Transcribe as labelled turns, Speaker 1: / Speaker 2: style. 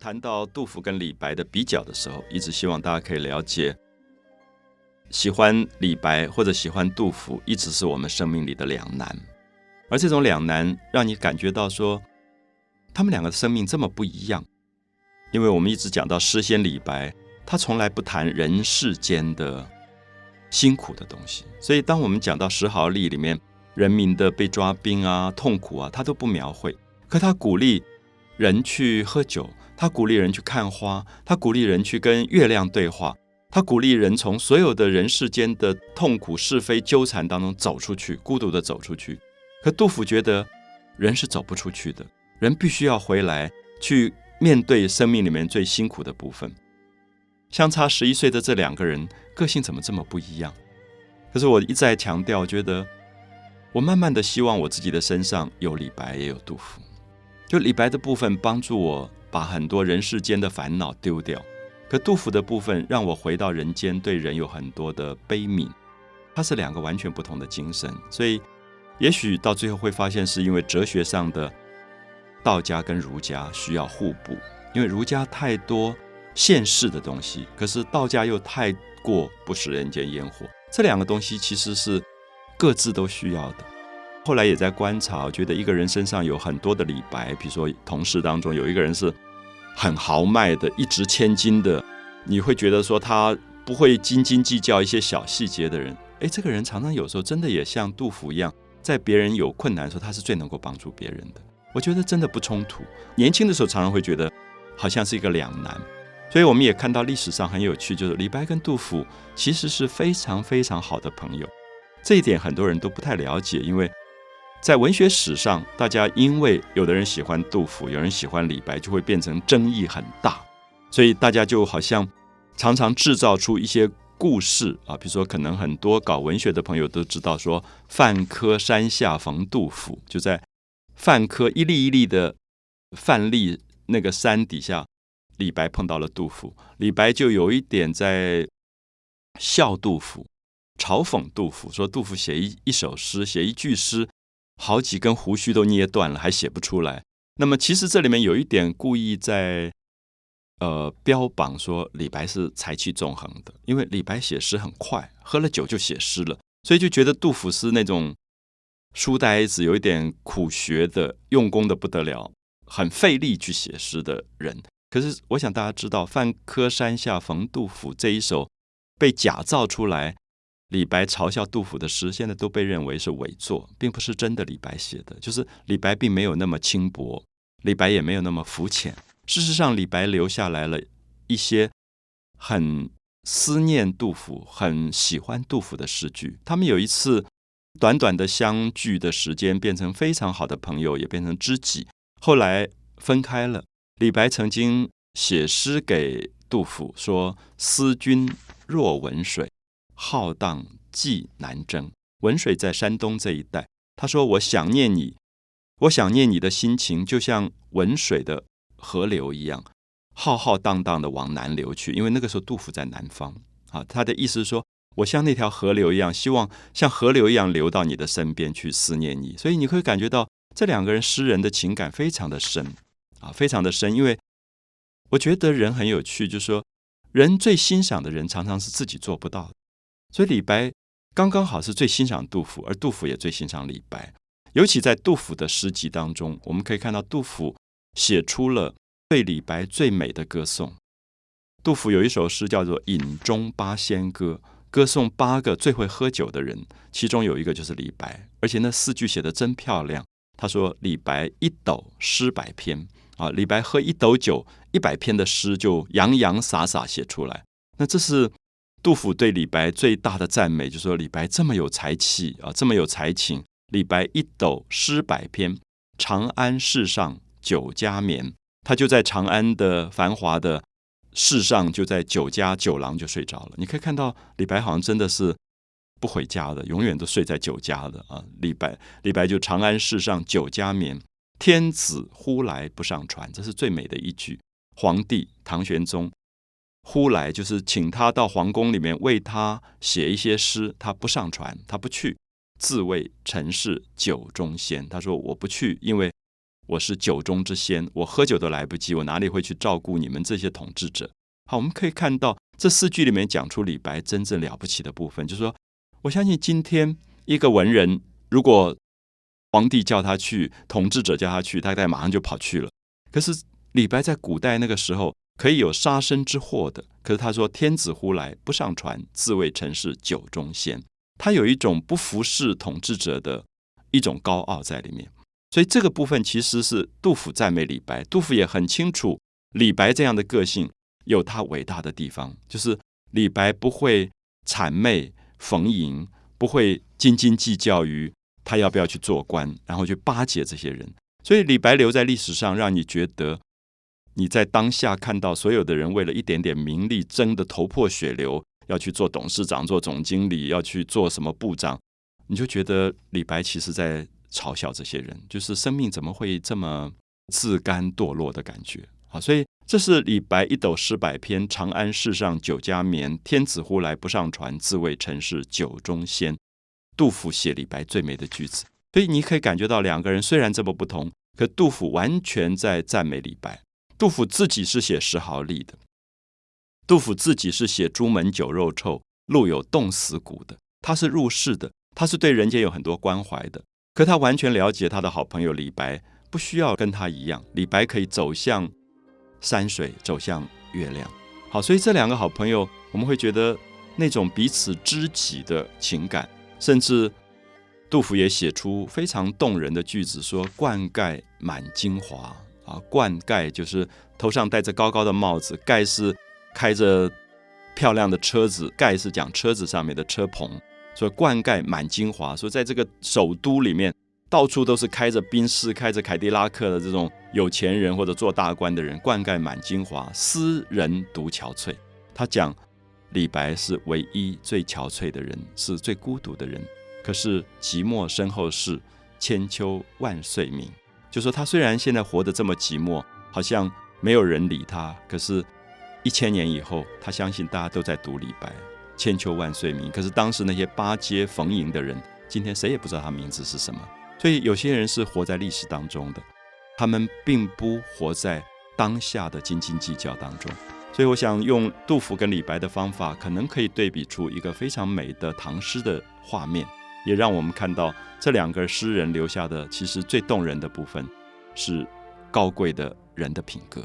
Speaker 1: 谈到杜甫跟李白的比较的时候，一直希望大家可以了解，喜欢李白或者喜欢杜甫，一直是我们生命里的两难。而这种两难，让你感觉到说，他们两个的生命这么不一样。因为我们一直讲到诗仙李白，他从来不谈人世间的辛苦的东西，所以当我们讲到《石壕吏》里面人民的被抓兵啊、痛苦啊，他都不描绘。可他鼓励人去喝酒。他鼓励人去看花，他鼓励人去跟月亮对话，他鼓励人从所有的人世间的痛苦是非纠缠当中走出去，孤独的走出去。可杜甫觉得人是走不出去的，人必须要回来去面对生命里面最辛苦的部分。相差十一岁的这两个人个性怎么这么不一样？可是我一再强调，觉得我慢慢的希望我自己的身上有李白也有杜甫，就李白的部分帮助我。把很多人世间的烦恼丢掉，可杜甫的部分让我回到人间，对人有很多的悲悯。它是两个完全不同的精神，所以也许到最后会发现，是因为哲学上的道家跟儒家需要互补，因为儒家太多现世的东西，可是道家又太过不食人间烟火。这两个东西其实是各自都需要的。后来也在观察，觉得一个人身上有很多的李白，比如说同事当中有一个人是很豪迈的，一掷千金的，你会觉得说他不会斤斤计较一些小细节的人。诶，这个人常常有时候真的也像杜甫一样，在别人有困难的时候，他是最能够帮助别人的。我觉得真的不冲突。年轻的时候常常会觉得好像是一个两难，所以我们也看到历史上很有趣，就是李白跟杜甫其实是非常非常好的朋友。这一点很多人都不太了解，因为。在文学史上，大家因为有的人喜欢杜甫，有人喜欢李白，就会变成争议很大。所以大家就好像常常制造出一些故事啊，比如说，可能很多搞文学的朋友都知道，说范柯山下逢杜甫，就在范柯一粒一粒的范粒那个山底下，李白碰到了杜甫，李白就有一点在笑杜甫，嘲讽杜甫，说杜甫写一一首诗，写一句诗。好几根胡须都捏断了，还写不出来。那么，其实这里面有一点故意在呃标榜说李白是才气纵横的，因为李白写诗很快，喝了酒就写诗了，所以就觉得杜甫是那种书呆子，有一点苦学的，用功的不得了，很费力去写诗的人。可是，我想大家知道，《范柯山下逢杜甫》这一首被假造出来。李白嘲笑杜甫的诗，现在都被认为是伪作，并不是真的李白写的。就是李白并没有那么轻薄，李白也没有那么肤浅。事实上，李白留下来了一些很思念杜甫、很喜欢杜甫的诗句。他们有一次短短的相聚的时间，变成非常好的朋友，也变成知己。后来分开了。李白曾经写诗给杜甫说：“思君若闻水。”浩荡济南征，文水在山东这一带。他说：“我想念你，我想念你的心情，就像文水的河流一样，浩浩荡荡的往南流去。因为那个时候杜甫在南方啊，他的意思是说，我像那条河流一样，希望像河流一样流到你的身边去思念你。所以你会感觉到这两个人诗人的情感非常的深啊，非常的深。因为我觉得人很有趣，就是说，人最欣赏的人常常是自己做不到的。”所以李白刚刚好是最欣赏杜甫，而杜甫也最欣赏李白。尤其在杜甫的诗集当中，我们可以看到杜甫写出了对李白最美的歌颂。杜甫有一首诗叫做《饮中八仙歌》，歌颂八个最会喝酒的人，其中有一个就是李白。而且那四句写的真漂亮。他说：“李白一斗诗百篇啊，李白喝一斗酒，一百篇的诗就洋洋洒洒写出来。那这是。”杜甫对李白最大的赞美，就说李白这么有才气啊，这么有才情。李白一斗诗百篇，长安市上酒家眠。他就在长安的繁华的市上，就在酒家酒廊就睡着了。你可以看到李白好像真的是不回家的，永远都睡在酒家的啊。李白，李白就长安市上酒家眠，天子呼来不上船，这是最美的一句。皇帝唐玄宗。呼来就是请他到皇宫里面为他写一些诗，他不上船，他不去，自谓臣是酒中仙。他说我不去，因为我是酒中之仙，我喝酒都来不及，我哪里会去照顾你们这些统治者？好，我们可以看到这四句里面讲出李白真正了不起的部分，就是说，我相信今天一个文人，如果皇帝叫他去，统治者叫他去，他大概马上就跑去了。可是李白在古代那个时候可以有杀身之祸的，可是他说：“天子呼来不上船，自谓臣是酒中仙。”他有一种不服侍统治者的一种高傲在里面。所以这个部分其实是杜甫赞美李白，杜甫也很清楚李白这样的个性有他伟大的地方，就是李白不会谄媚逢迎，不会斤斤计较于他要不要去做官，然后去巴结这些人。所以李白留在历史上，让你觉得你在当下看到所有的人为了一点点名利争得头破血流，要去做董事长、做总经理，要去做什么部长，你就觉得李白其实在。嘲笑这些人，就是生命怎么会这么自甘堕落的感觉啊！所以这是李白一斗诗百篇，长安市上酒家眠，天子呼来不上船，自谓臣是酒中仙。杜甫写李白最美的句子，所以你可以感觉到两个人虽然这么不同，可杜甫完全在赞美李白。杜甫自己是写石壕吏的，杜甫自己是写朱门酒肉臭，路有冻死骨的。他是入世的，他是对人间有很多关怀的。可他完全了解他的好朋友李白，不需要跟他一样。李白可以走向山水，走向月亮。好，所以这两个好朋友，我们会觉得那种彼此知己的情感，甚至杜甫也写出非常动人的句子，说“冠盖满京华”。啊，冠盖就是头上戴着高高的帽子，盖是开着漂亮的车子，盖是讲车子上面的车棚。说灌溉满京华，说在这个首都里面，到处都是开着宾士、开着凯迪拉克的这种有钱人或者做大官的人，灌溉满京华，斯人独憔悴。他讲李白是唯一最憔悴的人，是最孤独的人。可是寂寞身后事，千秋万岁名。就说他虽然现在活得这么寂寞，好像没有人理他，可是，一千年以后，他相信大家都在读李白。千秋万岁名，可是当时那些巴结逢迎的人，今天谁也不知道他名字是什么。所以有些人是活在历史当中的，他们并不活在当下的斤斤计较当中。所以我想用杜甫跟李白的方法，可能可以对比出一个非常美的唐诗的画面，也让我们看到这两个诗人留下的其实最动人的部分，是高贵的人的品格。